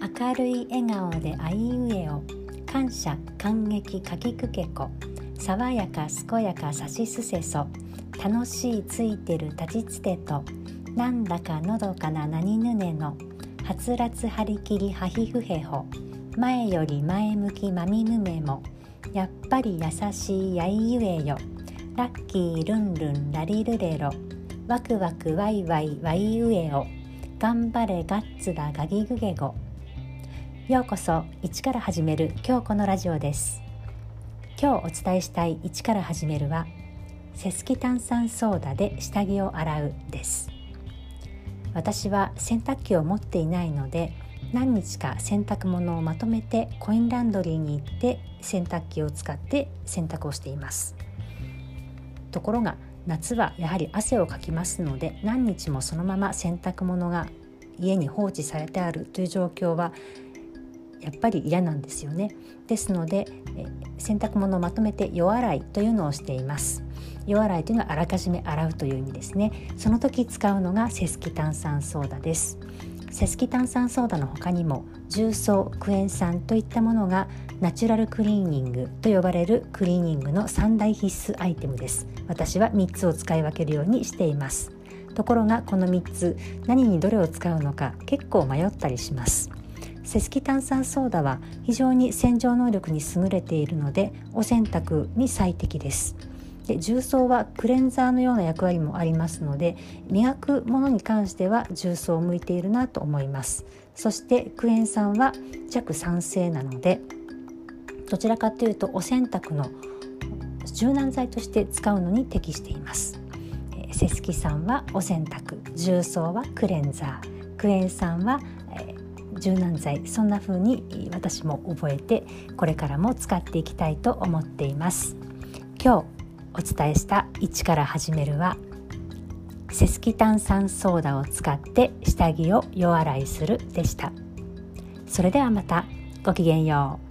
明るい笑顔であいうえを感謝感激かきくけこ爽やか健やかさしすせそ楽しいついてる立ちつてとなんだかのどかな何ぬねのはつらつ張り切りはひふへほ前より前向きまみむめもやっぱり優しいやいゆえよラッキールンルンラリルレロワクワクワイワイワイゆえお頑張れガッツだガギグゲゴようこそ一から始める今日このラジオです。今日お伝えしたい一から始めるはセスキ炭酸ソーダで下着を洗うです。私は洗濯機を持っていないので何日か洗濯物をまとめてコインランドリーに行って洗濯機を使って洗濯をしています。ところが夏はやはり汗をかきますので何日もそのまま洗濯物が家に放置されてあるという状況はやっぱり嫌なんですよね。ですので洗濯物をまとめて夜洗いというのをしています。夜洗いというのはあらかじめ洗うという意味ですね。その時使うのがセスキ炭酸ソーダです。セスキ炭酸ソーダの他にも重曹クエン酸といったものがナチュラルクリーニングと呼ばれるクリーニングの三大必須アイテムです。私は3つを使い分けるようにしています。ところがこの3つ何にどれを使うのか結構迷ったりします。セスキ炭酸ソーダは非常に洗浄能力に優れているのでお洗濯に最適です。で重曹はクレンザーのような役割もありますので磨くものに関しては重曹を向いているなと思います。そしてクエン酸は弱酸性なのでどちらかというとお洗濯の柔軟剤として使うのに適しています。セスキ酸はお洗濯重曹はクレンザークエン酸は柔軟剤そんな風に私も覚えてこれからも使っていきたいと思っています。今日お伝えした1から始めるはセスキ炭酸ソーダを使って下着を夜洗いするでした。それではまたごきげんよう。